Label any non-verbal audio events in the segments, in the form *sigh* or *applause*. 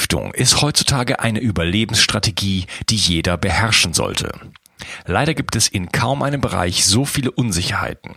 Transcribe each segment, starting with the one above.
Entgiftung ist heutzutage eine Überlebensstrategie, die jeder beherrschen sollte. Leider gibt es in kaum einem Bereich so viele Unsicherheiten.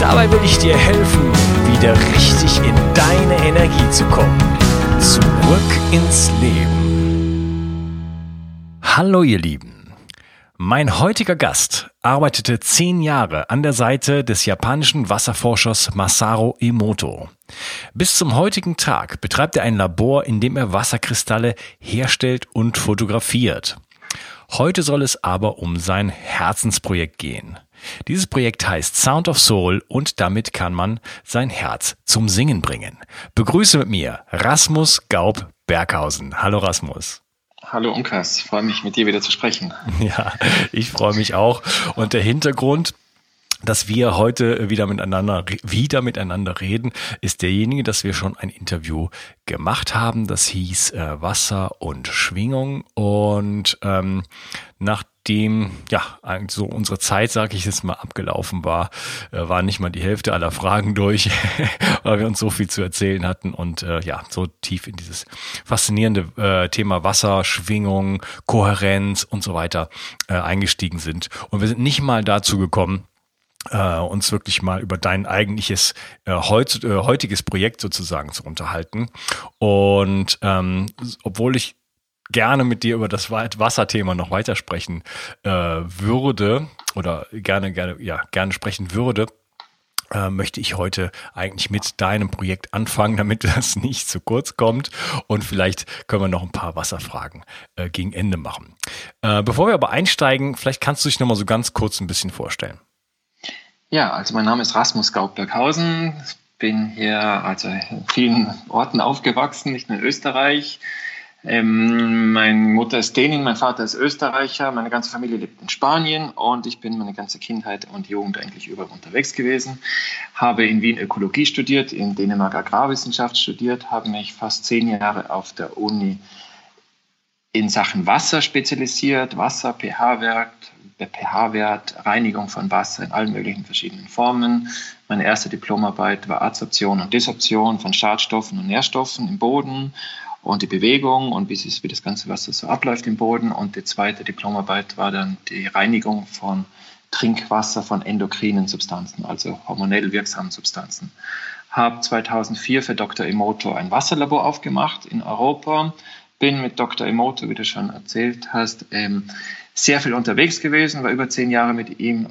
Dabei will ich dir helfen, wieder richtig in deine Energie zu kommen. Zurück ins Leben. Hallo ihr Lieben. Mein heutiger Gast arbeitete zehn Jahre an der Seite des japanischen Wasserforschers Masaru Emoto. Bis zum heutigen Tag betreibt er ein Labor, in dem er Wasserkristalle herstellt und fotografiert. Heute soll es aber um sein Herzensprojekt gehen. Dieses Projekt heißt Sound of Soul und damit kann man sein Herz zum Singen bringen. Begrüße mit mir Rasmus Gaub Berghausen. Hallo Rasmus. Hallo Unkas, freue mich mit dir wieder zu sprechen. *laughs* Ja, ich freue mich auch. Und der Hintergrund, dass wir heute wieder miteinander, wieder miteinander reden, ist derjenige, dass wir schon ein Interview gemacht haben. Das hieß äh, Wasser und Schwingung. Und ähm, nachdem ja so unsere Zeit, sage ich jetzt mal, abgelaufen war, äh, war nicht mal die Hälfte aller Fragen durch, *laughs* weil wir uns so viel zu erzählen hatten und äh, ja so tief in dieses faszinierende äh, Thema Wasser, Schwingung, Kohärenz und so weiter äh, eingestiegen sind. Und wir sind nicht mal dazu gekommen, äh, uns wirklich mal über dein eigentliches äh, heut, äh, heutiges Projekt sozusagen zu unterhalten. Und ähm, obwohl ich gerne mit dir über das Wasserthema noch weitersprechen äh, würde oder gerne gerne ja gerne sprechen würde, äh, möchte ich heute eigentlich mit deinem Projekt anfangen, *laughs* damit das nicht zu kurz kommt. Und vielleicht können wir noch ein paar Wasserfragen äh, gegen Ende machen. Äh, bevor wir aber einsteigen, vielleicht kannst du dich noch mal so ganz kurz ein bisschen vorstellen. Ja, also mein Name ist Rasmus Gaub-Berghausen. Bin hier also in vielen Orten aufgewachsen, nicht nur in Österreich. Ähm, meine Mutter ist Dänin, mein Vater ist Österreicher, meine ganze Familie lebt in Spanien und ich bin meine ganze Kindheit und Jugend eigentlich überall unterwegs gewesen. Habe in Wien Ökologie studiert, in Dänemark Agrarwissenschaft studiert, habe mich fast zehn Jahre auf der Uni in Sachen Wasser spezialisiert, Wasser, pH-Wert, pH-Wert, Reinigung von Wasser in allen möglichen verschiedenen Formen. Meine erste Diplomarbeit war Adsorption und Desorption von Schadstoffen und Nährstoffen im Boden und die Bewegung und wie, wie das ganze Wasser so abläuft im Boden. Und die zweite Diplomarbeit war dann die Reinigung von Trinkwasser von endokrinen Substanzen, also hormonell wirksamen Substanzen. Habe 2004 für Dr. Emoto ein Wasserlabor aufgemacht in Europa. Bin mit Dr. Emoto, wie du schon erzählt hast, ähm, sehr viel unterwegs gewesen, war über zehn Jahre mit ihm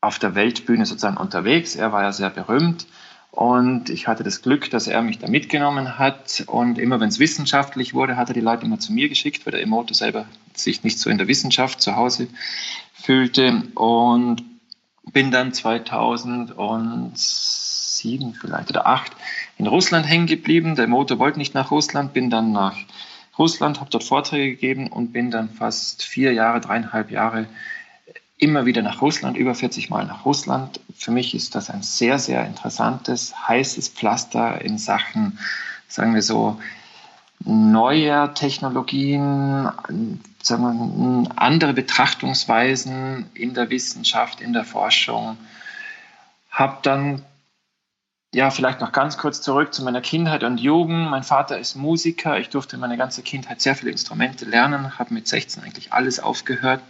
auf der Weltbühne sozusagen unterwegs. Er war ja sehr berühmt und ich hatte das Glück, dass er mich da mitgenommen hat. Und immer wenn es wissenschaftlich wurde, hat er die Leute immer zu mir geschickt, weil der Emoto selber sich nicht so in der Wissenschaft zu Hause fühlte. Und bin dann 2007 vielleicht oder 2008 in Russland hängen geblieben. Der Emoto wollte nicht nach Russland, bin dann nach Russland, habe dort Vorträge gegeben und bin dann fast vier Jahre, dreieinhalb Jahre immer wieder nach Russland, über 40 Mal nach Russland. Für mich ist das ein sehr, sehr interessantes, heißes Pflaster in Sachen, sagen wir so, neuer Technologien, sagen wir, andere Betrachtungsweisen in der Wissenschaft, in der Forschung. Habe dann ja, vielleicht noch ganz kurz zurück zu meiner Kindheit und Jugend. Mein Vater ist Musiker. Ich durfte meine ganze Kindheit sehr viele Instrumente lernen, habe mit 16 eigentlich alles aufgehört.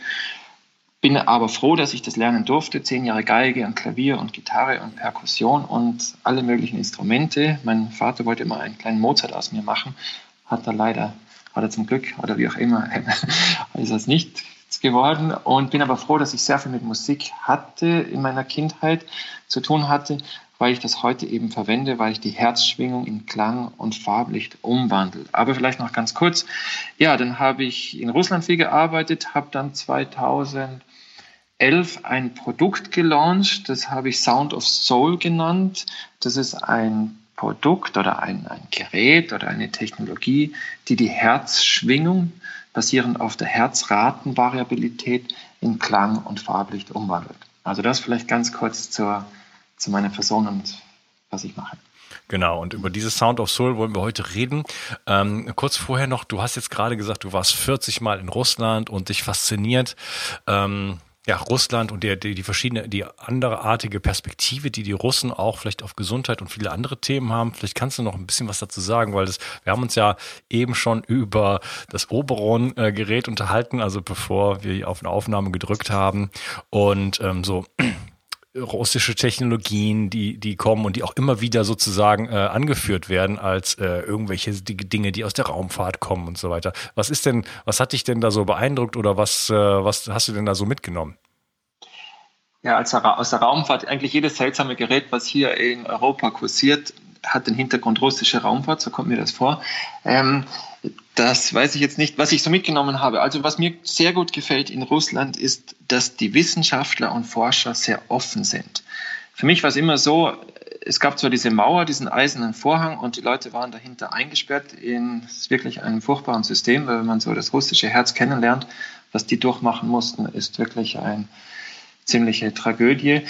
Bin aber froh, dass ich das lernen durfte. Zehn Jahre Geige und Klavier und Gitarre und Perkussion und alle möglichen Instrumente. Mein Vater wollte immer einen kleinen Mozart aus mir machen, hat er leider oder zum Glück oder wie auch immer *laughs* ist das nicht geworden und bin aber froh, dass ich sehr viel mit Musik hatte in meiner Kindheit zu tun hatte, weil ich das heute eben verwende, weil ich die Herzschwingung in Klang und Farblicht umwandle. Aber vielleicht noch ganz kurz. Ja, dann habe ich in Russland viel gearbeitet, habe dann 2011 ein Produkt gelauncht, das habe ich Sound of Soul genannt. Das ist ein Produkt oder ein, ein Gerät oder eine Technologie, die die Herzschwingung basierend auf der Herzratenvariabilität in Klang und Farblicht umwandelt. Also das vielleicht ganz kurz zur, zu meiner Person und was ich mache. Genau, und über dieses Sound of Soul wollen wir heute reden. Ähm, kurz vorher noch, du hast jetzt gerade gesagt, du warst 40 Mal in Russland und dich fasziniert. Ähm, ja, Russland und der, die, die verschiedene, die andereartige Perspektive, die die Russen auch vielleicht auf Gesundheit und viele andere Themen haben. Vielleicht kannst du noch ein bisschen was dazu sagen, weil das, wir haben uns ja eben schon über das Oberon-Gerät unterhalten, also bevor wir auf eine Aufnahme gedrückt haben und ähm, so russische Technologien, die, die kommen und die auch immer wieder sozusagen äh, angeführt werden als äh, irgendwelche Dinge, die aus der Raumfahrt kommen und so weiter. Was ist denn, was hat dich denn da so beeindruckt oder was, äh, was hast du denn da so mitgenommen? Ja, als aus der Raumfahrt, eigentlich jedes seltsame Gerät, was hier in Europa kursiert, hat den Hintergrund russische Raumfahrt, so kommt mir das vor. Ähm, das weiß ich jetzt nicht, was ich so mitgenommen habe. Also was mir sehr gut gefällt in Russland ist, dass die Wissenschaftler und Forscher sehr offen sind. Für mich war es immer so, es gab zwar diese Mauer, diesen eisernen Vorhang und die Leute waren dahinter eingesperrt in wirklich einem furchtbaren System, weil wenn man so das russische Herz kennenlernt, was die durchmachen mussten, ist wirklich eine ziemliche Tragödie.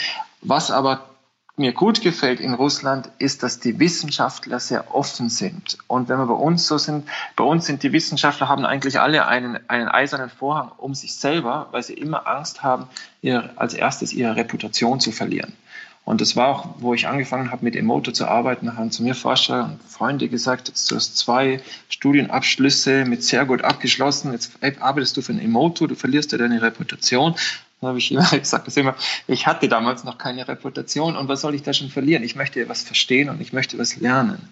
Was aber mir gut gefällt in Russland, ist, dass die Wissenschaftler sehr offen sind. Und wenn wir bei uns so sind, bei uns sind die Wissenschaftler haben eigentlich alle einen, einen eisernen Vorhang um sich selber, weil sie immer Angst haben, ihr, als erstes ihre Reputation zu verlieren. Und das war auch, wo ich angefangen habe, mit Emoto zu arbeiten, haben zu mir Forscher und Freunde gesagt, jetzt du hast zwei Studienabschlüsse mit sehr gut abgeschlossen, jetzt arbeitest du für ein Emoto, du verlierst ja deine Reputation. Habe ich immer *laughs* gesagt, immer, ich hatte damals noch keine Reputation und was soll ich da schon verlieren? Ich möchte was verstehen und ich möchte was lernen.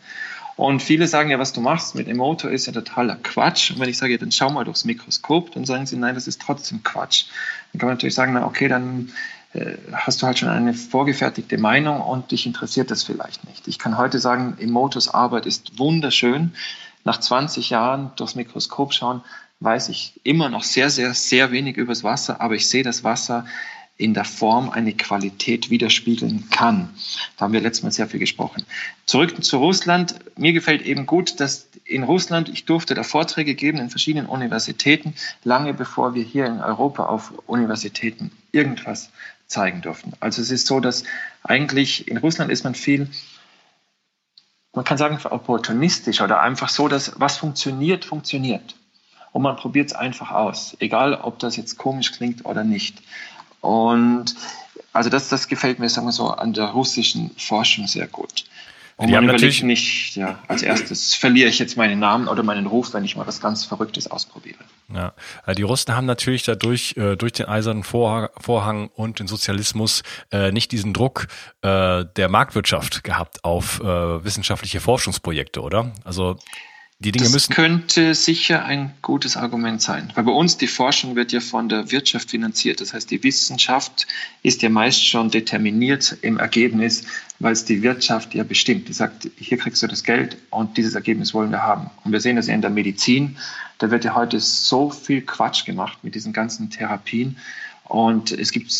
Und viele sagen ja, was du machst mit Emoto ist ja totaler Quatsch. Und wenn ich sage, dann schau mal durchs Mikroskop, dann sagen sie, nein, das ist trotzdem Quatsch. Dann kann man natürlich sagen, na okay, dann äh, hast du halt schon eine vorgefertigte Meinung und dich interessiert das vielleicht nicht. Ich kann heute sagen, Emotos Arbeit ist wunderschön. Nach 20 Jahren durchs Mikroskop schauen, weiß ich immer noch sehr, sehr, sehr wenig über das Wasser, aber ich sehe das Wasser in der Form eine Qualität widerspiegeln kann. Da haben wir letztes Mal sehr viel gesprochen. Zurück zu Russland. Mir gefällt eben gut, dass in Russland, ich durfte da Vorträge geben in verschiedenen Universitäten, lange bevor wir hier in Europa auf Universitäten irgendwas zeigen durften. Also es ist so, dass eigentlich in Russland ist man viel, man kann sagen, opportunistisch oder einfach so, dass was funktioniert, funktioniert und man probiert es einfach aus, egal ob das jetzt komisch klingt oder nicht. Und also das, das gefällt mir, sagen wir so, an der russischen Forschung sehr gut. Und die man überlegt nicht, ja, als erstes verliere ich jetzt meinen Namen oder meinen Ruf, wenn ich mal was ganz Verrücktes ausprobiere. Ja, die Russen haben natürlich dadurch, äh, durch den eisernen Vorhang, und den Sozialismus äh, nicht diesen Druck äh, der Marktwirtschaft gehabt auf wissenschaftliche Forschungsprojekte, oder? Also die Dinge das müssen. könnte sicher ein gutes Argument sein, weil bei uns die Forschung wird ja von der Wirtschaft finanziert. Das heißt, die Wissenschaft ist ja meist schon determiniert im Ergebnis, weil es die Wirtschaft ja bestimmt. Die sagt, hier kriegst du das Geld und dieses Ergebnis wollen wir haben. Und wir sehen das ja in der Medizin. Da wird ja heute so viel Quatsch gemacht mit diesen ganzen Therapien. Und es gibt,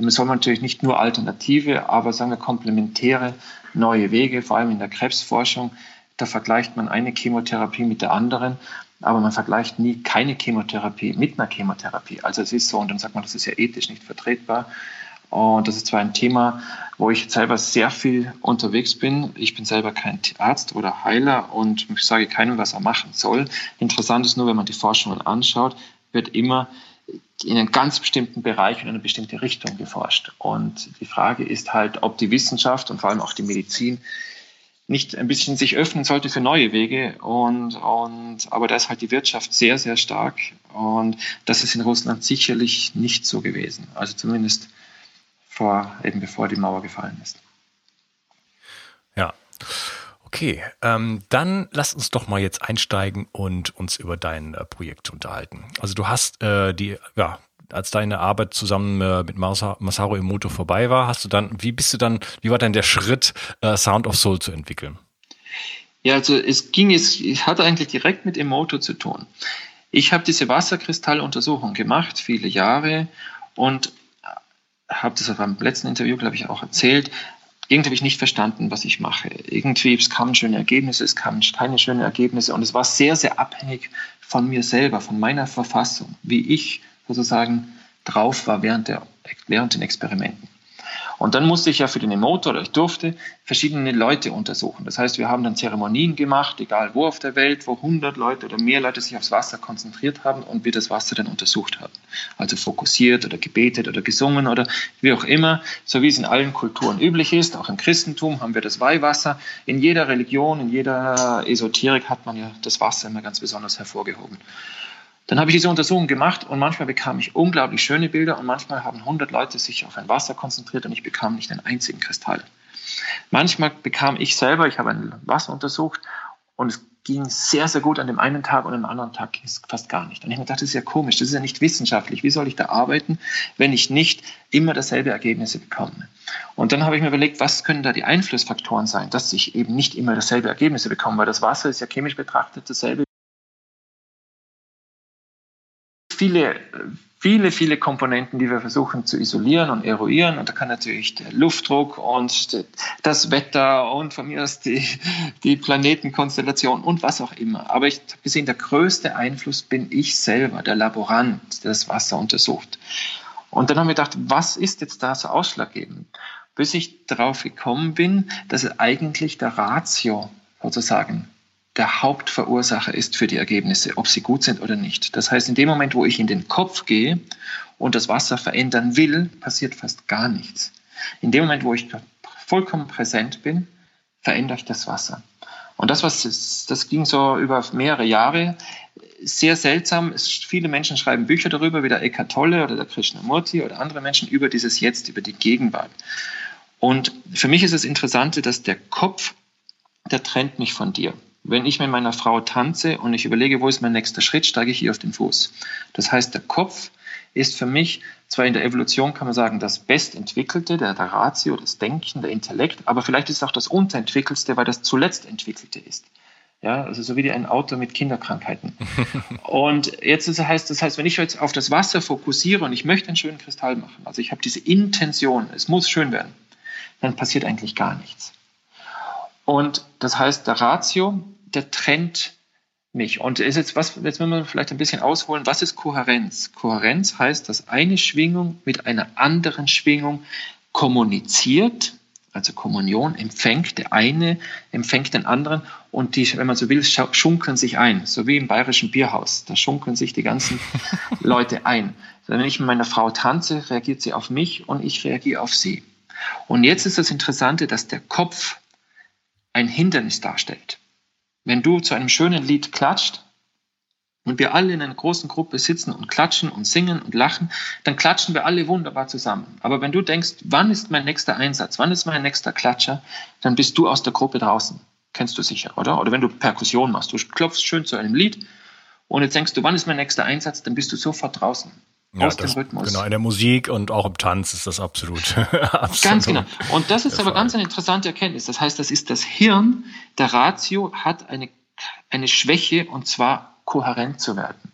man soll natürlich nicht nur Alternative, aber sagen wir komplementäre neue Wege, vor allem in der Krebsforschung da vergleicht man eine Chemotherapie mit der anderen, aber man vergleicht nie keine Chemotherapie mit einer Chemotherapie. Also es ist so, und dann sagt man, das ist ja ethisch nicht vertretbar. Und das ist zwar ein Thema, wo ich selber sehr viel unterwegs bin. Ich bin selber kein Arzt oder Heiler und ich sage keinem, was er machen soll. Interessant ist nur, wenn man die Forschungen anschaut, wird immer in einem ganz bestimmten Bereich und in eine bestimmte Richtung geforscht. Und die Frage ist halt, ob die Wissenschaft und vor allem auch die Medizin nicht ein bisschen sich öffnen sollte für neue Wege. Und, und, aber da ist halt die Wirtschaft sehr, sehr stark. Und das ist in Russland sicherlich nicht so gewesen. Also zumindest vor, eben bevor die Mauer gefallen ist. Ja. Okay, ähm, dann lass uns doch mal jetzt einsteigen und uns über dein äh, Projekt unterhalten. Also du hast äh, die, ja, als deine Arbeit zusammen äh, mit Masaru Emoto vorbei war, hast du dann, wie bist du dann, wie war denn der Schritt, äh, Sound of Soul zu entwickeln? Ja, also es ging, es hatte eigentlich direkt mit Emoto zu tun. Ich habe diese Wasserkristalluntersuchung gemacht, viele Jahre, und habe das beim letzten Interview, glaube ich, auch erzählt. Irgendwie habe ich nicht verstanden, was ich mache. Irgendwie es kamen schöne Ergebnisse, es kamen keine schönen Ergebnisse und es war sehr, sehr abhängig von mir selber, von meiner Verfassung, wie ich sozusagen drauf war während, der, während den Experimenten. Und dann musste ich ja für den Emotor, oder ich durfte, verschiedene Leute untersuchen. Das heißt, wir haben dann Zeremonien gemacht, egal wo auf der Welt, wo 100 Leute oder mehr Leute sich aufs Wasser konzentriert haben und wir das Wasser dann untersucht haben. Also fokussiert oder gebetet oder gesungen oder wie auch immer, so wie es in allen Kulturen üblich ist. Auch im Christentum haben wir das Weihwasser. In jeder Religion, in jeder Esoterik hat man ja das Wasser immer ganz besonders hervorgehoben. Dann habe ich diese Untersuchung gemacht und manchmal bekam ich unglaublich schöne Bilder und manchmal haben 100 Leute sich auf ein Wasser konzentriert und ich bekam nicht einen einzigen Kristall. Manchmal bekam ich selber, ich habe ein Wasser untersucht und es ging sehr, sehr gut an dem einen Tag und am anderen Tag ging es fast gar nicht. Und ich habe gedacht, das ist ja komisch, das ist ja nicht wissenschaftlich. Wie soll ich da arbeiten, wenn ich nicht immer dasselbe Ergebnisse bekomme? Und dann habe ich mir überlegt, was können da die Einflussfaktoren sein, dass ich eben nicht immer dasselbe Ergebnisse bekomme, weil das Wasser ist ja chemisch betrachtet dasselbe viele, viele, viele Komponenten, die wir versuchen zu isolieren und eruieren. Und da kann natürlich der Luftdruck und das Wetter und von mir aus die, die Planetenkonstellation und was auch immer. Aber ich habe gesehen, der größte Einfluss bin ich selber, der Laborant, der das Wasser untersucht. Und dann haben wir gedacht, was ist jetzt da so ausschlaggebend? Bis ich darauf gekommen bin, dass eigentlich der Ratio sozusagen der Hauptverursacher ist für die Ergebnisse, ob sie gut sind oder nicht. Das heißt, in dem Moment, wo ich in den Kopf gehe und das Wasser verändern will, passiert fast gar nichts. In dem Moment, wo ich vollkommen präsent bin, verändere ich das Wasser. Und das, was das ging so über mehrere Jahre, sehr seltsam. Es, viele Menschen schreiben Bücher darüber, wie der Eckhart Tolle oder der Krishnamurti oder andere Menschen über dieses Jetzt, über die Gegenwart. Und für mich ist das Interessante, dass der Kopf, der trennt mich von dir. Wenn ich mit meiner Frau tanze und ich überlege, wo ist mein nächster Schritt, steige ich ihr auf den Fuß. Das heißt, der Kopf ist für mich zwar in der Evolution, kann man sagen, das Bestentwickelte, der, der Ratio, das Denken, der Intellekt, aber vielleicht ist es auch das Unterentwickelste, weil das zuletzt Entwickelte ist. Ja, also so wie ein Auto mit Kinderkrankheiten. *laughs* und jetzt ist, heißt, das heißt, wenn ich jetzt auf das Wasser fokussiere und ich möchte einen schönen Kristall machen, also ich habe diese Intention, es muss schön werden, dann passiert eigentlich gar nichts. Und das heißt, der Ratio, der trennt mich. Und ist jetzt, was, jetzt müssen wir vielleicht ein bisschen ausholen, was ist Kohärenz? Kohärenz heißt, dass eine Schwingung mit einer anderen Schwingung kommuniziert, also Kommunion empfängt, der eine empfängt den anderen und die, wenn man so will, schunkeln sich ein, so wie im bayerischen Bierhaus. Da schunkeln sich die ganzen *laughs* Leute ein. Wenn ich mit meiner Frau tanze, reagiert sie auf mich und ich reagiere auf sie. Und jetzt ist das Interessante, dass der Kopf ein Hindernis darstellt. Wenn du zu einem schönen Lied klatscht und wir alle in einer großen Gruppe sitzen und klatschen und singen und lachen, dann klatschen wir alle wunderbar zusammen. Aber wenn du denkst, wann ist mein nächster Einsatz, wann ist mein nächster Klatscher, dann bist du aus der Gruppe draußen. Kennst du sicher, oder? Oder wenn du Perkussion machst, du klopfst schön zu einem Lied und jetzt denkst du, wann ist mein nächster Einsatz, dann bist du sofort draußen. Ja, aus das, dem Rhythmus. Genau, in der Musik und auch im Tanz ist das absolut. *laughs* absolut ganz genau. Und das ist aber ganz eine interessante Erkenntnis. Das heißt, das ist das Hirn, der Ratio hat eine, eine Schwäche und zwar kohärent zu werden.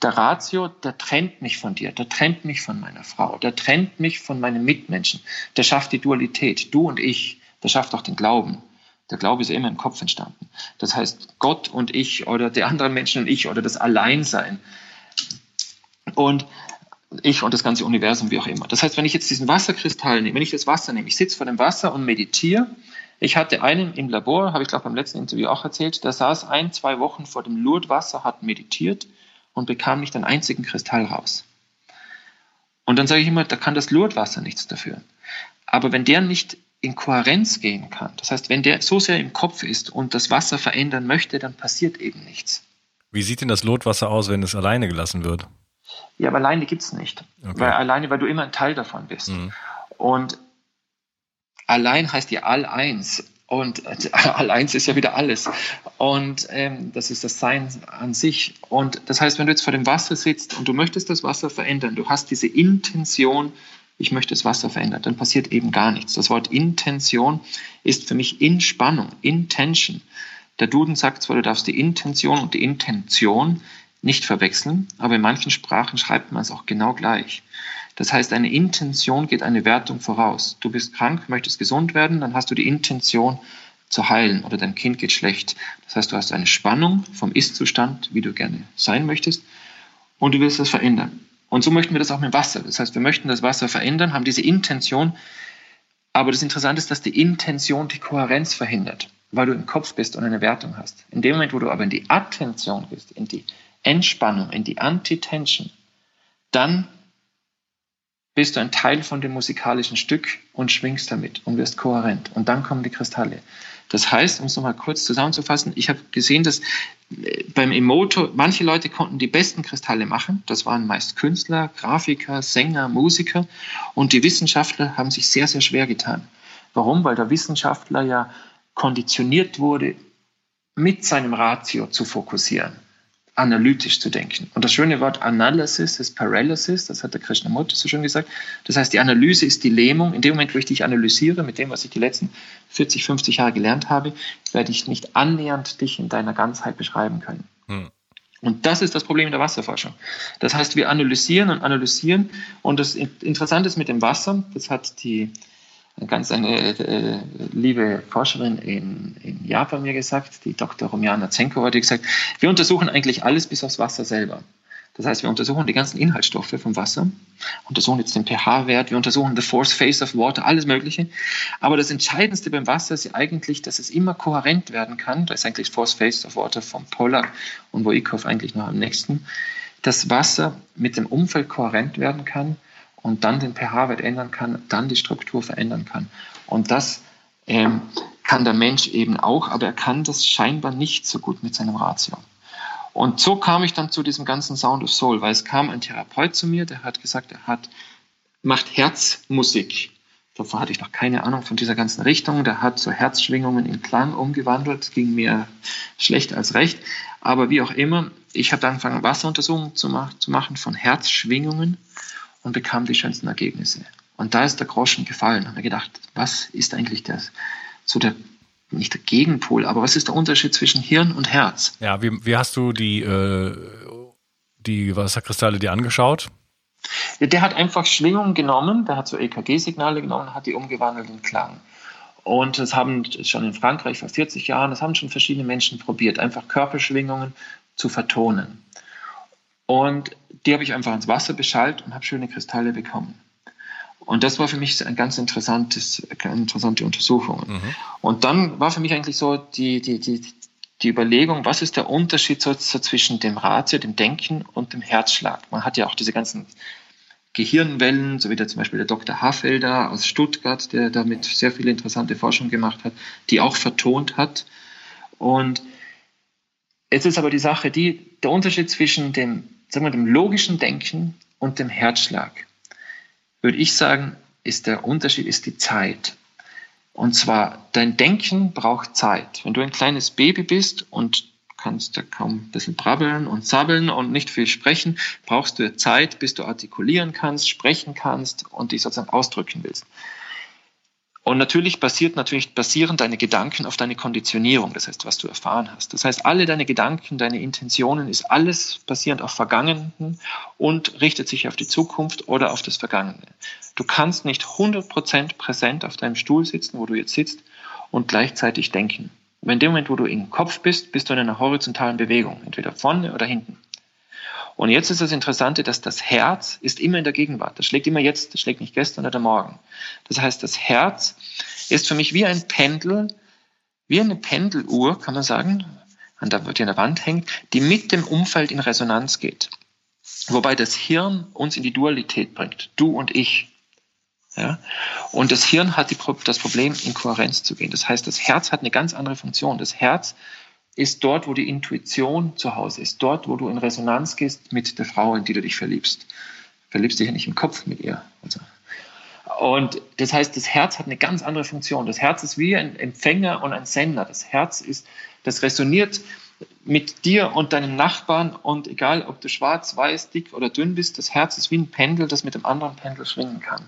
Der Ratio, der trennt mich von dir, der trennt mich von meiner Frau, der trennt mich von meinen Mitmenschen, der schafft die Dualität, du und ich, der schafft auch den Glauben. Der Glaube ist immer im Kopf entstanden. Das heißt, Gott und ich oder die anderen Menschen und ich oder das Alleinsein. Und ich und das ganze Universum, wie auch immer. Das heißt, wenn ich jetzt diesen Wasserkristall nehme, wenn ich das Wasser nehme, ich sitze vor dem Wasser und meditiere. Ich hatte einen im Labor, habe ich glaube beim letzten Interview auch erzählt, der saß ein, zwei Wochen vor dem Lourdwasser, hat meditiert und bekam nicht einen einzigen Kristall raus. Und dann sage ich immer, da kann das Lourdwasser nichts dafür. Aber wenn der nicht in Kohärenz gehen kann, das heißt, wenn der so sehr im Kopf ist und das Wasser verändern möchte, dann passiert eben nichts. Wie sieht denn das Lourdwasser aus, wenn es alleine gelassen wird? Ja, aber alleine gibt es nicht. Okay. Weil alleine, weil du immer ein Teil davon bist. Mhm. Und allein heißt ja all eins. Und *laughs* alleins ist ja wieder alles. Und ähm, das ist das Sein an sich. Und das heißt, wenn du jetzt vor dem Wasser sitzt und du möchtest das Wasser verändern, du hast diese Intention, ich möchte das Wasser verändern, dann passiert eben gar nichts. Das Wort Intention ist für mich in Spannung, Intention. Der Duden sagt zwar, du darfst die Intention und die Intention nicht verwechseln, aber in manchen Sprachen schreibt man es auch genau gleich. Das heißt, eine Intention geht eine Wertung voraus. Du bist krank, möchtest gesund werden, dann hast du die Intention zu heilen oder dein Kind geht schlecht. Das heißt, du hast eine Spannung vom Ist-Zustand, wie du gerne sein möchtest, und du willst das verändern. Und so möchten wir das auch mit Wasser. Das heißt, wir möchten das Wasser verändern, haben diese Intention. Aber das Interessante ist, dass die Intention die Kohärenz verhindert, weil du im Kopf bist und eine Wertung hast. In dem Moment, wo du aber in die Attention gehst, in die Entspannung, in die Anti-Tension, dann bist du ein Teil von dem musikalischen Stück und schwingst damit und wirst kohärent. Und dann kommen die Kristalle. Das heißt, um es nochmal kurz zusammenzufassen, ich habe gesehen, dass äh, beim Emoto manche Leute konnten die besten Kristalle machen. Das waren meist Künstler, Grafiker, Sänger, Musiker. Und die Wissenschaftler haben sich sehr, sehr schwer getan. Warum? Weil der Wissenschaftler ja konditioniert wurde, mit seinem Ratio zu fokussieren analytisch zu denken. Und das schöne Wort Analysis ist Paralysis, das hat der Krishnamurti so schön gesagt. Das heißt, die Analyse ist die Lähmung. In dem Moment, wo ich dich analysiere, mit dem, was ich die letzten 40, 50 Jahre gelernt habe, werde ich nicht annähernd dich in deiner Ganzheit beschreiben können. Hm. Und das ist das Problem in der Wasserforschung. Das heißt, wir analysieren und analysieren. Und das Interessante ist mit dem Wasser, das hat die ganz eine äh, liebe Forscherin in, in Japan mir gesagt, die Dr. Rumjana Zenko hat gesagt, wir untersuchen eigentlich alles bis aufs Wasser selber. Das heißt, wir untersuchen die ganzen Inhaltsstoffe vom Wasser, untersuchen jetzt den pH-Wert, wir untersuchen the force phase of water, alles Mögliche. Aber das Entscheidendste beim Wasser ist ja eigentlich, dass es immer kohärent werden kann. Da ist eigentlich force phase of water vom Polar und Woikow eigentlich noch am nächsten. Dass Wasser mit dem Umfeld kohärent werden kann und dann den pH-Wert ändern kann, dann die Struktur verändern kann. Und das ähm, kann der Mensch eben auch, aber er kann das scheinbar nicht so gut mit seinem Ratio. Und so kam ich dann zu diesem ganzen Sound of Soul, weil es kam ein Therapeut zu mir, der hat gesagt, er hat, macht Herzmusik. Davor hatte ich noch keine Ahnung von dieser ganzen Richtung. Der hat so Herzschwingungen in Klang umgewandelt, ging mir schlecht als recht. Aber wie auch immer, ich habe angefangen, Wasseruntersuchungen zu, zu machen von Herzschwingungen und bekam die schönsten Ergebnisse. Und da ist der Groschen gefallen. Da haben wir gedacht, was ist eigentlich das, so der, nicht der Gegenpol, aber was ist der Unterschied zwischen Hirn und Herz? Ja, wie, wie hast du die, äh, die Wasserkristalle dir angeschaut? Der hat einfach Schwingungen genommen, der hat so EKG-Signale genommen, hat die umgewandelt in Klang. Und das haben schon in Frankreich vor 40 Jahren, das haben schon verschiedene Menschen probiert, einfach Körperschwingungen zu vertonen. Und die habe ich einfach ins Wasser beschallt und habe schöne Kristalle bekommen. Und das war für mich ein ganz interessantes, eine interessante Untersuchung. Mhm. Und dann war für mich eigentlich so die, die, die, die Überlegung, was ist der Unterschied so, so zwischen dem Ratio, dem Denken und dem Herzschlag? Man hat ja auch diese ganzen Gehirnwellen, so wie der zum Beispiel der Dr. Hafelder aus Stuttgart, der damit sehr viele interessante Forschung gemacht hat, die auch vertont hat. Und jetzt ist aber die Sache, die, der Unterschied zwischen dem sagen wir, dem logischen Denken und dem Herzschlag, würde ich sagen, ist der Unterschied ist die Zeit. Und zwar, dein Denken braucht Zeit. Wenn du ein kleines Baby bist und kannst da kaum ein bisschen brabbeln und sabbeln und nicht viel sprechen, brauchst du Zeit, bis du artikulieren kannst, sprechen kannst und dich sozusagen ausdrücken willst. Und natürlich basiert natürlich basieren deine Gedanken auf deine Konditionierung, das heißt, was du erfahren hast. Das heißt, alle deine Gedanken, deine Intentionen ist alles basierend auf Vergangenen und richtet sich auf die Zukunft oder auf das Vergangene. Du kannst nicht 100% präsent auf deinem Stuhl sitzen, wo du jetzt sitzt und gleichzeitig denken. in dem Moment, wo du im Kopf bist, bist du in einer horizontalen Bewegung, entweder vorne oder hinten. Und jetzt ist das Interessante, dass das Herz ist immer in der Gegenwart. Das schlägt immer jetzt, das schlägt nicht gestern oder morgen. Das heißt, das Herz ist für mich wie ein Pendel, wie eine Pendeluhr, kann man sagen, an der, die an der Wand hängt, die mit dem Umfeld in Resonanz geht. Wobei das Hirn uns in die Dualität bringt. Du und ich. Ja? Und das Hirn hat die, das Problem, in Kohärenz zu gehen. Das heißt, das Herz hat eine ganz andere Funktion. Das Herz ist dort, wo die Intuition zu Hause ist, dort, wo du in Resonanz gehst mit der Frau, in die du dich verliebst. Verliebst dich ja nicht im Kopf mit ihr. Also. Und das heißt, das Herz hat eine ganz andere Funktion. Das Herz ist wie ein Empfänger und ein Sender. Das Herz ist, das resoniert mit dir und deinem Nachbarn und egal, ob du schwarz, weiß, dick oder dünn bist, das Herz ist wie ein Pendel, das mit dem anderen Pendel schwingen kann.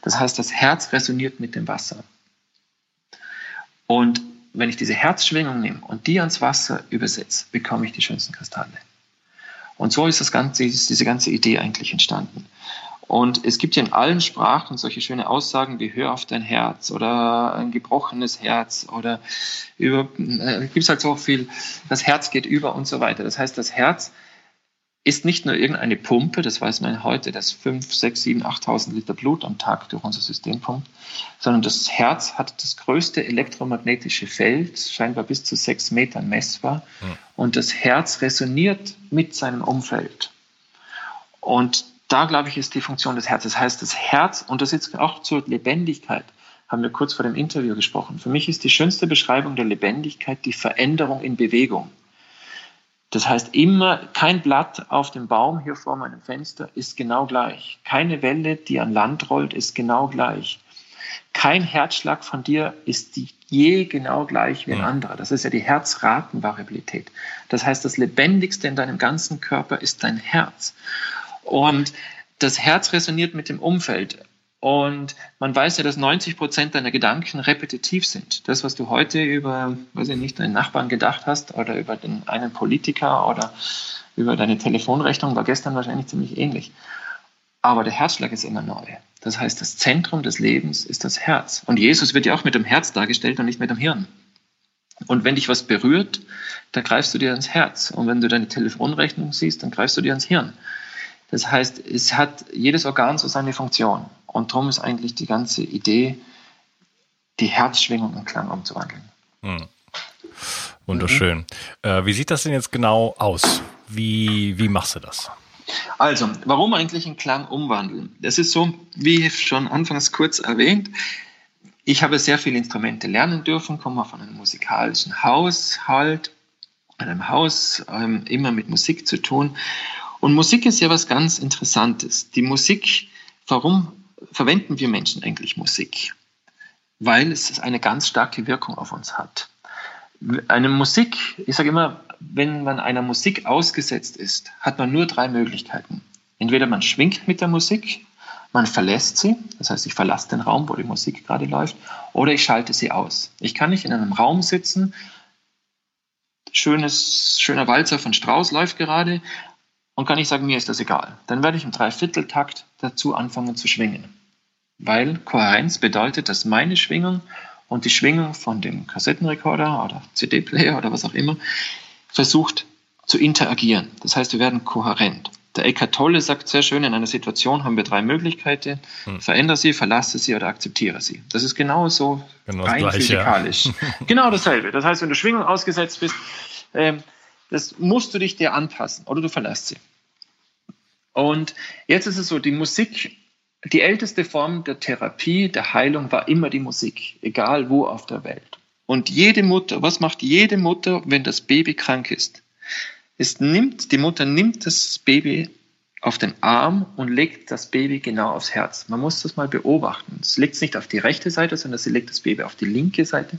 Das heißt, das Herz resoniert mit dem Wasser. Und wenn ich diese Herzschwingung nehme und die ans Wasser übersetze, bekomme ich die schönsten Kristalle. Und so ist das ganze, ist diese ganze Idee eigentlich entstanden. Und es gibt ja in allen Sprachen solche schöne Aussagen wie hör auf dein Herz oder ein gebrochenes Herz oder über, äh, gibt es halt so viel, das Herz geht über und so weiter. Das heißt, das Herz ist nicht nur irgendeine Pumpe, das weiß man heute, das 5, 6, 7, 8.000 Liter Blut am Tag durch unser System pumpt, sondern das Herz hat das größte elektromagnetische Feld, scheinbar bis zu sechs Metern messbar, ja. und das Herz resoniert mit seinem Umfeld. Und da, glaube ich, ist die Funktion des Herzens. Das heißt, das Herz, und das jetzt auch zur Lebendigkeit, haben wir kurz vor dem Interview gesprochen. Für mich ist die schönste Beschreibung der Lebendigkeit die Veränderung in Bewegung. Das heißt, immer kein Blatt auf dem Baum hier vor meinem Fenster ist genau gleich. Keine Welle, die an Land rollt, ist genau gleich. Kein Herzschlag von dir ist je genau gleich wie ein anderer. Das ist ja die Herzratenvariabilität. Das heißt, das Lebendigste in deinem ganzen Körper ist dein Herz. Und das Herz resoniert mit dem Umfeld. Und man weiß ja, dass 90 Prozent deiner Gedanken repetitiv sind. Das, was du heute über, weiß ich nicht, deinen Nachbarn gedacht hast oder über den einen Politiker oder über deine Telefonrechnung, war gestern wahrscheinlich ziemlich ähnlich. Aber der Herzschlag ist immer neu. Das heißt, das Zentrum des Lebens ist das Herz. Und Jesus wird ja auch mit dem Herz dargestellt und nicht mit dem Hirn. Und wenn dich was berührt, dann greifst du dir ans Herz. Und wenn du deine Telefonrechnung siehst, dann greifst du dir ans Hirn. Das heißt, es hat jedes Organ so seine Funktion. Und darum ist eigentlich die ganze Idee, die Herzschwingung in Klang umzuwandeln. Hm. Wunderschön. Mhm. Äh, wie sieht das denn jetzt genau aus? Wie, wie machst du das? Also, warum eigentlich in Klang umwandeln? Das ist so, wie schon anfangs kurz erwähnt, ich habe sehr viele Instrumente lernen dürfen, komme von einem musikalischen Haushalt, einem Haus, ähm, immer mit Musik zu tun. Und Musik ist ja was ganz Interessantes. Die Musik, warum verwenden wir Menschen eigentlich Musik? Weil es eine ganz starke Wirkung auf uns hat. Eine Musik, ich sage immer, wenn man einer Musik ausgesetzt ist, hat man nur drei Möglichkeiten. Entweder man schwingt mit der Musik, man verlässt sie, das heißt, ich verlasse den Raum, wo die Musik gerade läuft, oder ich schalte sie aus. Ich kann nicht in einem Raum sitzen, schönes, schöner Walzer von Strauß läuft gerade, und kann ich sagen, mir ist das egal. Dann werde ich im Dreivierteltakt dazu anfangen zu schwingen. Weil Kohärenz bedeutet, dass meine Schwingung und die Schwingung von dem Kassettenrekorder oder CD-Player oder was auch immer versucht zu interagieren. Das heißt, wir werden kohärent. Der Eckhart Tolle sagt sehr schön, in einer Situation haben wir drei Möglichkeiten. Hm. Verändere sie, verlasse sie oder akzeptiere sie. Das ist genau so genau rein gleich, physikalisch. Ja. *laughs* genau dasselbe. Das heißt, wenn du Schwingung ausgesetzt bist, ähm, das musst du dich dir anpassen oder du verlässt sie. Und jetzt ist es so, die Musik, die älteste Form der Therapie, der Heilung war immer die Musik, egal wo auf der Welt. Und jede Mutter, was macht jede Mutter, wenn das Baby krank ist? Es nimmt, die Mutter nimmt das Baby auf den Arm und legt das Baby genau aufs Herz. Man muss das mal beobachten. Es legt es nicht auf die rechte Seite, sondern sie legt das Baby auf die linke Seite.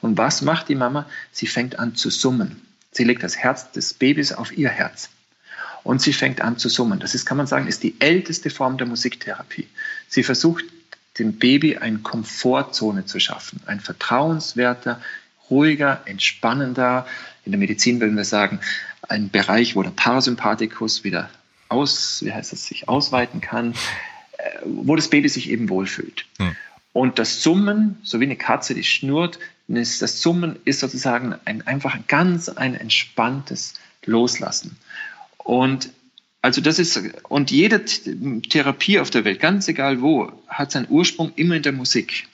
Und was macht die Mama? Sie fängt an zu summen. Sie legt das Herz des Babys auf ihr Herz und sie fängt an zu summen. Das ist, kann man sagen, ist die älteste Form der Musiktherapie. Sie versucht dem Baby eine Komfortzone zu schaffen, ein vertrauenswerter, ruhiger, entspannender, in der Medizin würden wir sagen, ein Bereich, wo der Parasympathikus wieder aus, wie heißt das, sich ausweiten kann, äh, wo das Baby sich eben wohlfühlt. Hm. Und das Summen, so wie eine Katze, die schnurrt, das Summen ist sozusagen ein, einfach ein ganz ein entspanntes Loslassen. Und also das ist, und jede Therapie auf der Welt, ganz egal wo, hat seinen Ursprung immer in der Musik.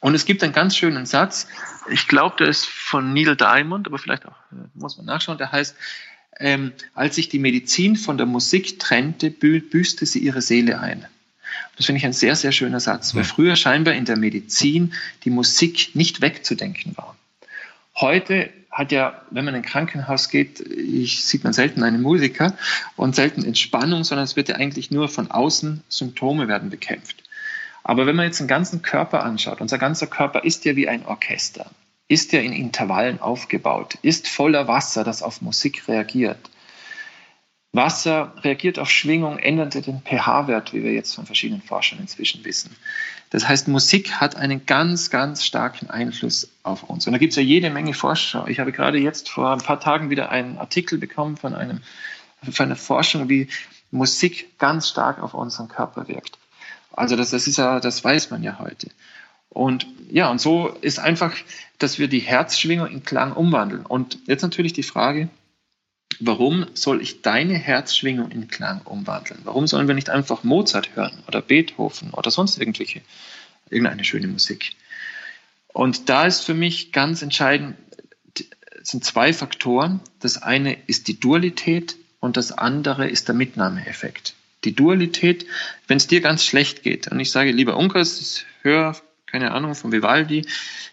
Und es gibt einen ganz schönen Satz, ich glaube, der ist von Neil Diamond, aber vielleicht auch, äh, muss man nachschauen, der heißt, ähm, als sich die Medizin von der Musik trennte, büßte sie ihre Seele ein. Das finde ich ein sehr, sehr schöner Satz, weil früher scheinbar in der Medizin die Musik nicht wegzudenken war. Heute hat ja, wenn man in ein Krankenhaus geht, ich, sieht man selten einen Musiker und selten Entspannung, sondern es wird ja eigentlich nur von außen Symptome werden bekämpft. Aber wenn man jetzt den ganzen Körper anschaut, unser ganzer Körper ist ja wie ein Orchester, ist ja in Intervallen aufgebaut, ist voller Wasser, das auf Musik reagiert. Wasser reagiert auf Schwingung, ändert den pH-Wert, wie wir jetzt von verschiedenen Forschern inzwischen wissen. Das heißt, Musik hat einen ganz, ganz starken Einfluss auf uns. Und da gibt es ja jede Menge Forscher. Ich habe gerade jetzt vor ein paar Tagen wieder einen Artikel bekommen von, einem, von einer Forschung, wie Musik ganz stark auf unseren Körper wirkt. Also das, das ist ja, das weiß man ja heute. Und ja, und so ist einfach, dass wir die Herzschwingung in Klang umwandeln. Und jetzt natürlich die Frage, warum soll ich deine Herzschwingung in Klang umwandeln? Warum sollen wir nicht einfach Mozart hören oder Beethoven oder sonst irgendwelche, irgendeine schöne Musik? Und da ist für mich ganz entscheidend, sind zwei Faktoren. Das eine ist die Dualität und das andere ist der Mitnahmeeffekt. Die Dualität, wenn es dir ganz schlecht geht und ich sage, lieber Unkas, hör keine Ahnung, von Vivaldi,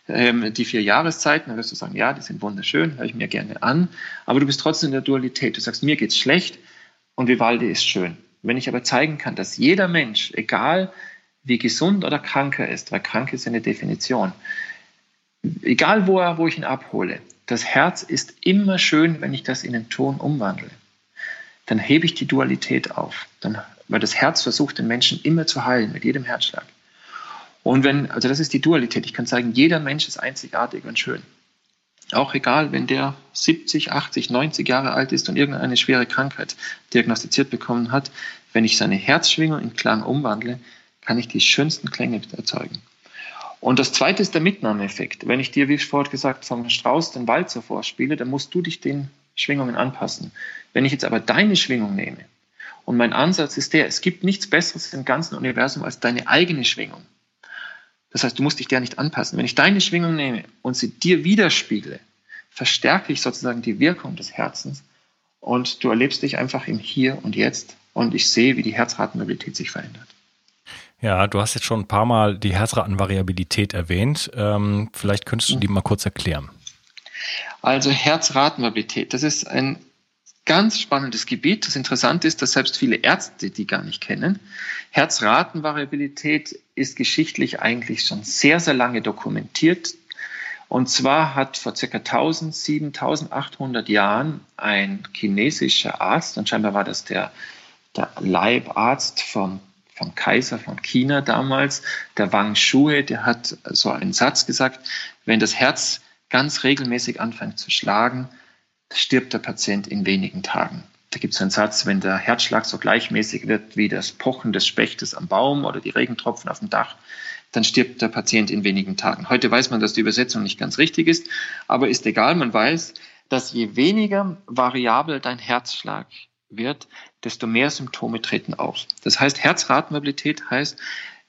ähm, die vier Jahreszeiten, dann wirst du sagen, ja, die sind wunderschön, höre ich mir gerne an, aber du bist trotzdem in der Dualität. Du sagst, mir geht's schlecht und Vivaldi ist schön. Wenn ich aber zeigen kann, dass jeder Mensch, egal wie gesund oder krank er ist, weil krank ist eine Definition, egal wo, er, wo ich ihn abhole, das Herz ist immer schön, wenn ich das in den Ton umwandle. Dann hebe ich die Dualität auf, dann, weil das Herz versucht, den Menschen immer zu heilen mit jedem Herzschlag. Und wenn, also das ist die Dualität. Ich kann sagen, jeder Mensch ist einzigartig und schön. Auch egal, wenn der 70, 80, 90 Jahre alt ist und irgendeine schwere Krankheit diagnostiziert bekommen hat, wenn ich seine Herzschwingung in Klang umwandle, kann ich die schönsten Klänge erzeugen. Und das zweite ist der Mitnahmeeffekt. Wenn ich dir, wie vorhin gesagt, vom Strauß den Walzer vorspiele, dann musst du dich den Schwingungen anpassen. Wenn ich jetzt aber deine Schwingung nehme, und mein Ansatz ist der, es gibt nichts Besseres im ganzen Universum als deine eigene Schwingung. Das heißt, du musst dich der nicht anpassen. Wenn ich deine Schwingung nehme und sie dir widerspiegle, verstärke ich sozusagen die Wirkung des Herzens und du erlebst dich einfach im Hier und Jetzt und ich sehe, wie die Herzratenmobilität sich verändert. Ja, du hast jetzt schon ein paar Mal die Herzratenvariabilität erwähnt. Ähm, vielleicht könntest du die mal kurz erklären. Also Herzratenmobilität, das ist ein ganz spannendes Gebiet. Das Interessante ist, dass selbst viele Ärzte die gar nicht kennen. Herzratenvariabilität ist geschichtlich eigentlich schon sehr, sehr lange dokumentiert. Und zwar hat vor ca. 1000, 7800 Jahren ein chinesischer Arzt, und scheinbar war das der, der Leibarzt vom, vom Kaiser von China damals, der Wang Shui, der hat so einen Satz gesagt, wenn das Herz ganz regelmäßig anfängt zu schlagen, stirbt der Patient in wenigen Tagen. Da gibt es einen Satz, wenn der Herzschlag so gleichmäßig wird wie das Pochen des Spechtes am Baum oder die Regentropfen auf dem Dach, dann stirbt der Patient in wenigen Tagen. Heute weiß man, dass die Übersetzung nicht ganz richtig ist, aber ist egal, man weiß, dass je weniger variabel dein Herzschlag wird, desto mehr Symptome treten auf. Das heißt, Herzratenmobilität heißt,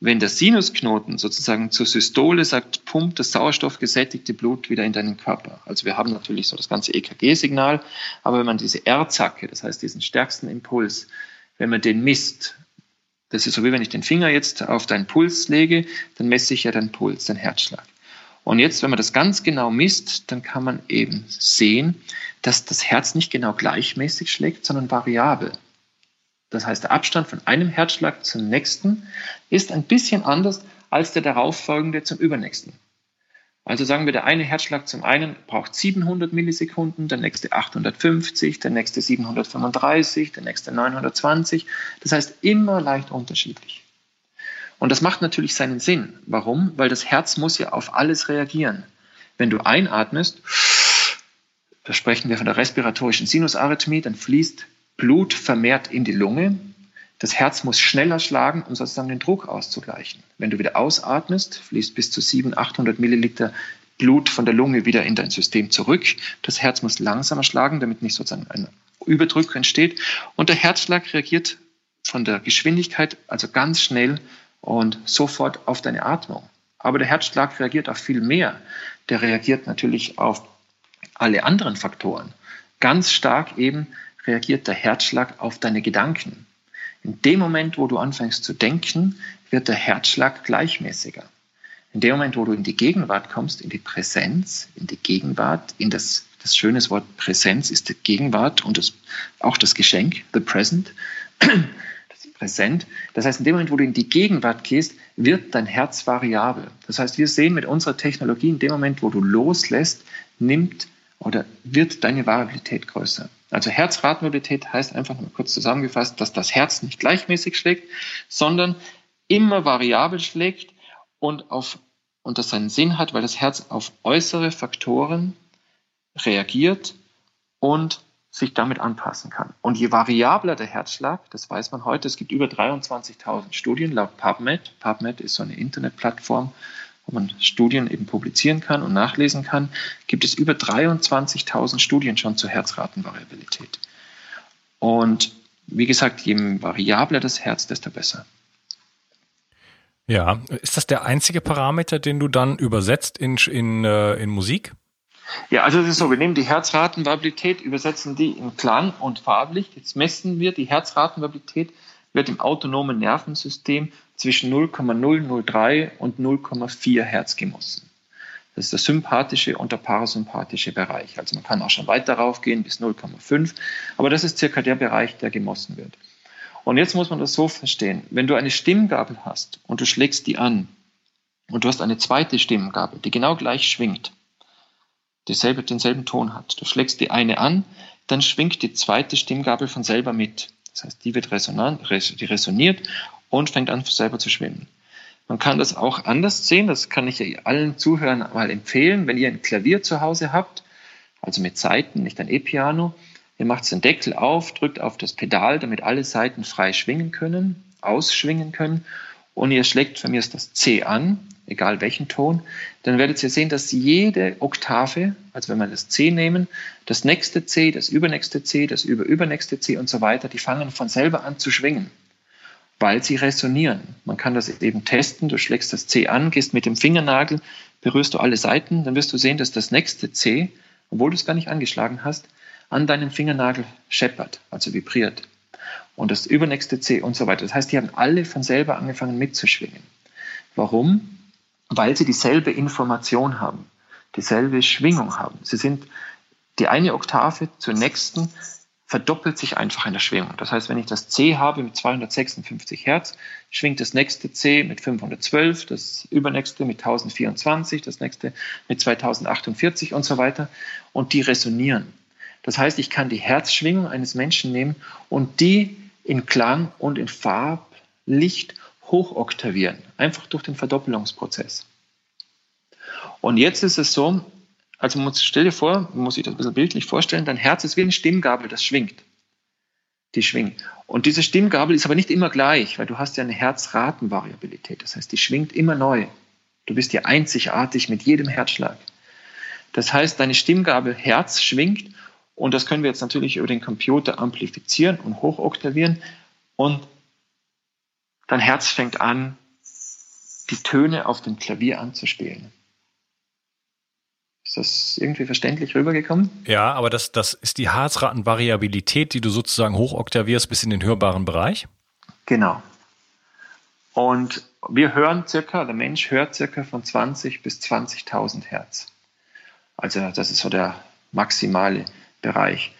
wenn der Sinusknoten sozusagen zur Systole sagt, pumpt das sauerstoffgesättigte Blut wieder in deinen Körper. Also wir haben natürlich so das ganze EKG-Signal, aber wenn man diese R-Zacke, das heißt diesen stärksten Impuls, wenn man den misst, das ist so wie wenn ich den Finger jetzt auf deinen Puls lege, dann messe ich ja deinen Puls, deinen Herzschlag. Und jetzt, wenn man das ganz genau misst, dann kann man eben sehen, dass das Herz nicht genau gleichmäßig schlägt, sondern variabel. Das heißt, der Abstand von einem Herzschlag zum nächsten ist ein bisschen anders als der darauffolgende zum übernächsten. Also sagen wir, der eine Herzschlag zum einen braucht 700 Millisekunden, der nächste 850, der nächste 735, der nächste 920. Das heißt immer leicht unterschiedlich. Und das macht natürlich seinen Sinn. Warum? Weil das Herz muss ja auf alles reagieren. Wenn du einatmest, da sprechen wir von der respiratorischen Sinusarrhythmie, dann fließt Blut vermehrt in die Lunge. Das Herz muss schneller schlagen, um sozusagen den Druck auszugleichen. Wenn du wieder ausatmest, fließt bis zu 700, 800 Milliliter Blut von der Lunge wieder in dein System zurück. Das Herz muss langsamer schlagen, damit nicht sozusagen ein Überdruck entsteht. Und der Herzschlag reagiert von der Geschwindigkeit also ganz schnell und sofort auf deine Atmung. Aber der Herzschlag reagiert auf viel mehr. Der reagiert natürlich auf alle anderen Faktoren. Ganz stark eben reagiert der Herzschlag auf deine Gedanken. In dem Moment, wo du anfängst zu denken, wird der Herzschlag gleichmäßiger. In dem Moment, wo du in die Gegenwart kommst, in die Präsenz, in die Gegenwart, in das, das schöne Wort Präsenz ist die Gegenwart und das, auch das Geschenk, the present. *clears throat* Das präsent. Das heißt, in dem Moment, wo du in die Gegenwart gehst, wird dein Herz variabel. Das heißt, wir sehen mit unserer Technologie, in dem Moment, wo du loslässt, nimmt oder wird deine Variabilität größer. Also Herzratenmobilität heißt einfach nur kurz zusammengefasst, dass das Herz nicht gleichmäßig schlägt, sondern immer variabel schlägt und, auf, und das seinen Sinn hat, weil das Herz auf äußere Faktoren reagiert und sich damit anpassen kann. Und je variabler der Herzschlag, das weiß man heute, es gibt über 23.000 Studien laut PubMed. PubMed ist so eine Internetplattform, wo man Studien eben publizieren kann und nachlesen kann, gibt es über 23.000 Studien schon zur Herzratenvariabilität. Und wie gesagt, je variabler das Herz, desto besser. Ja, ist das der einzige Parameter, den du dann übersetzt in, in, äh, in Musik? Ja, also es ist so, wir nehmen die Herzratenvariabilität, übersetzen die in Klang und Farblicht. Jetzt messen wir die Herzratenvariabilität, wird im autonomen Nervensystem zwischen 0,003 und 0,4 Hertz gemessen. Das ist der sympathische und der parasympathische Bereich. Also man kann auch schon weiter raufgehen bis 0,5, aber das ist circa der Bereich, der gemessen wird. Und jetzt muss man das so verstehen. Wenn du eine Stimmgabel hast und du schlägst die an und du hast eine zweite Stimmgabel, die genau gleich schwingt, dieselbe, denselben Ton hat. Du schlägst die eine an, dann schwingt die zweite Stimmgabel von selber mit. Das heißt, die wird resonant, die resoniert und fängt an selber zu schwimmen. Man kann das auch anders sehen, das kann ich allen Zuhörern mal empfehlen, wenn ihr ein Klavier zu Hause habt, also mit Saiten, nicht ein E-Piano, ihr macht den Deckel auf, drückt auf das Pedal, damit alle Saiten frei schwingen können, ausschwingen können. Und ihr schlägt von mir das C an, egal welchen Ton, dann werdet ihr sehen, dass jede Oktave, also wenn wir das C nehmen, das nächste C, das übernächste C, das überübernächste C und so weiter, die fangen von selber an zu schwingen, weil sie resonieren. Man kann das eben testen, du schlägst das C an, gehst mit dem Fingernagel, berührst du alle Seiten, dann wirst du sehen, dass das nächste C, obwohl du es gar nicht angeschlagen hast, an deinem Fingernagel scheppert, also vibriert und das übernächste C und so weiter. Das heißt, die haben alle von selber angefangen mitzuschwingen. Warum? Weil sie dieselbe Information haben, dieselbe Schwingung haben. Sie sind die eine Oktave zur nächsten verdoppelt sich einfach in der Schwingung. Das heißt, wenn ich das C habe mit 256 Hertz, schwingt das nächste C mit 512, das übernächste mit 1024, das nächste mit 2048 und so weiter. Und die resonieren. Das heißt, ich kann die Herzschwingung eines Menschen nehmen und die in Klang und in Farblicht hochoktavieren, einfach durch den Verdoppelungsprozess. Und jetzt ist es so, also man stell dir vor, muss sich das ein bisschen bildlich vorstellen, dein Herz ist wie eine Stimmgabel, das schwingt. Die schwingt. Und diese Stimmgabel ist aber nicht immer gleich, weil du hast ja eine Herzratenvariabilität. Das heißt, die schwingt immer neu. Du bist ja einzigartig mit jedem Herzschlag. Das heißt, deine Stimmgabel Herz schwingt und das können wir jetzt natürlich über den Computer amplifizieren und hochoktavieren. Und dein Herz fängt an, die Töne auf dem Klavier anzuspielen. Ist das irgendwie verständlich rübergekommen? Ja, aber das, das ist die Herzratenvariabilität, die du sozusagen hochoktavierst bis in den hörbaren Bereich? Genau. Und wir hören circa, der Mensch hört circa von 20 bis 20.000 Hertz. Also das ist so der maximale Bereich.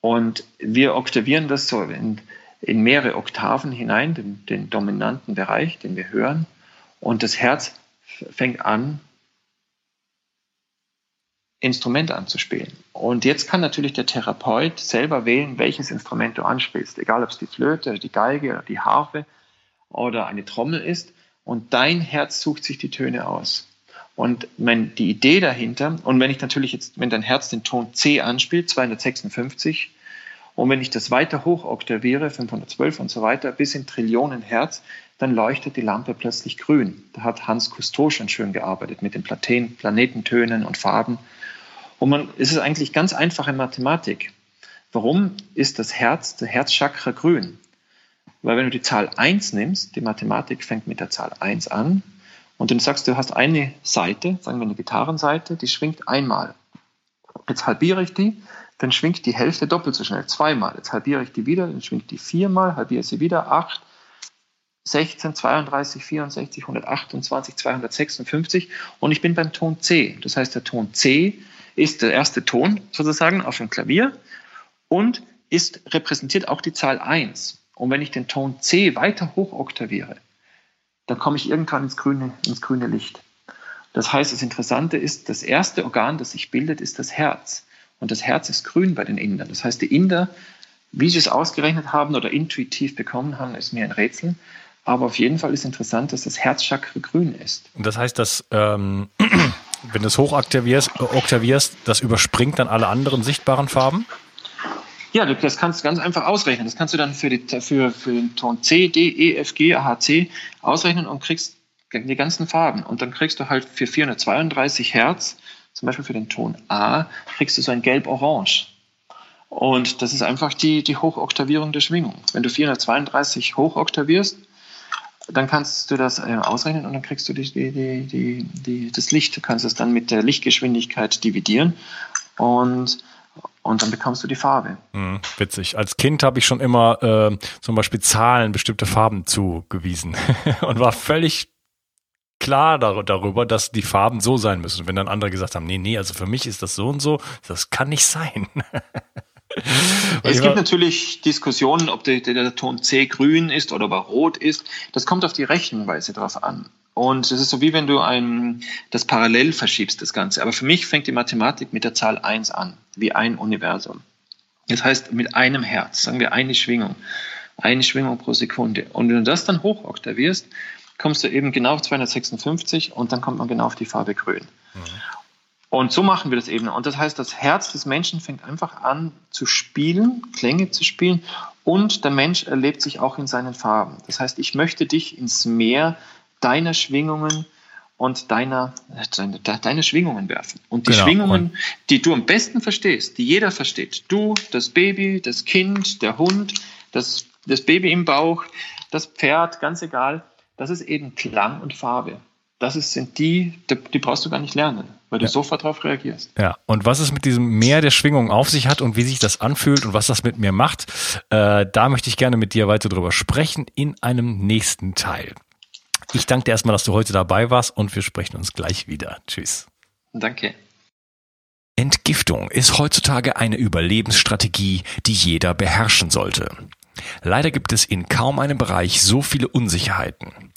Und wir oktavieren das so in, in mehrere Oktaven hinein, den, den dominanten Bereich, den wir hören. Und das Herz fängt an, Instrumente anzuspielen. Und jetzt kann natürlich der Therapeut selber wählen, welches Instrument du anspielst, egal ob es die Flöte, die Geige die Harfe oder eine Trommel ist. Und dein Herz sucht sich die Töne aus. Und mein, die Idee dahinter, und wenn ich natürlich jetzt, wenn dein Herz den Ton C anspielt, 256, und wenn ich das weiter hoch oktaviere, 512 und so weiter, bis in Trillionen Hertz, dann leuchtet die Lampe plötzlich grün. Da hat Hans Cousteau schon schön gearbeitet mit den Platen, Planetentönen und Farben. Und man, es ist eigentlich ganz einfache Mathematik. Warum ist das Herz, der Herzchakra grün? Weil wenn du die Zahl 1 nimmst, die Mathematik fängt mit der Zahl 1 an, und du sagst, du hast eine Seite, sagen wir eine Gitarrenseite, die schwingt einmal. Jetzt halbiere ich die, dann schwingt die Hälfte doppelt so schnell, zweimal. Jetzt halbiere ich die wieder, dann schwingt die viermal, halbiere sie wieder, acht, 16, 32, 64, 128, 256 und ich bin beim Ton C. Das heißt, der Ton C ist der erste Ton sozusagen auf dem Klavier und ist repräsentiert auch die Zahl 1. Und wenn ich den Ton C weiter hochoktaviere, dann komme ich irgendwann ins grüne, ins grüne Licht. Das heißt, das Interessante ist, das erste Organ, das sich bildet, ist das Herz. Und das Herz ist grün bei den Indern. Das heißt, die Inder, wie sie es ausgerechnet haben oder intuitiv bekommen haben, ist mir ein Rätsel. Aber auf jeden Fall ist interessant, dass das Herzchakra grün ist. Das heißt, dass ähm, *clears throat* wenn du es äh, oktavierst, das überspringt dann alle anderen sichtbaren Farben? Ja, das kannst du ganz einfach ausrechnen. Das kannst du dann für, die, für, für den Ton C, D, E, F, G, A, H, C ausrechnen und kriegst die ganzen Farben. Und dann kriegst du halt für 432 Hertz, zum Beispiel für den Ton A, kriegst du so ein Gelb-Orange. Und das ist einfach die, die Hochoktavierung der Schwingung. Wenn du 432 hochoktavierst, dann kannst du das äh, ausrechnen und dann kriegst du die, die, die, die, das Licht. Du kannst es dann mit der Lichtgeschwindigkeit dividieren und, und dann bekommst du die Farbe. Hm, witzig. Als Kind habe ich schon immer äh, zum Beispiel Zahlen bestimmte Farben zugewiesen *laughs* und war völlig klar darüber, dass die Farben so sein müssen. Wenn dann andere gesagt haben, nee, nee, also für mich ist das so und so, das kann nicht sein. *laughs* *laughs* es gibt natürlich Diskussionen, ob der, der, Ton C grün ist oder aber rot ist. Das kommt auf die Rechenweise drauf an. Und es ist so wie wenn du ein, das parallel verschiebst, das Ganze. Aber für mich fängt die Mathematik mit der Zahl 1 an, wie ein Universum. Das heißt, mit einem Herz, sagen wir eine Schwingung, eine Schwingung pro Sekunde. Und wenn du das dann hochoktavierst, kommst du eben genau auf 256 und dann kommt man genau auf die Farbe grün. Mhm. Und so machen wir das eben. Und das heißt, das Herz des Menschen fängt einfach an zu spielen, Klänge zu spielen und der Mensch erlebt sich auch in seinen Farben. Das heißt, ich möchte dich ins Meer deiner Schwingungen und deiner, deine, deine Schwingungen werfen. Und die genau. Schwingungen, die du am besten verstehst, die jeder versteht, du, das Baby, das Kind, der Hund, das, das Baby im Bauch, das Pferd, ganz egal, das ist eben Klang und Farbe das ist, sind die, die brauchst du gar nicht lernen, weil du ja. sofort darauf reagierst. Ja, und was es mit diesem Meer der Schwingung auf sich hat und wie sich das anfühlt und was das mit mir macht, äh, da möchte ich gerne mit dir weiter drüber sprechen in einem nächsten Teil. Ich danke dir erstmal, dass du heute dabei warst und wir sprechen uns gleich wieder. Tschüss. Danke. Entgiftung ist heutzutage eine Überlebensstrategie, die jeder beherrschen sollte. Leider gibt es in kaum einem Bereich so viele Unsicherheiten.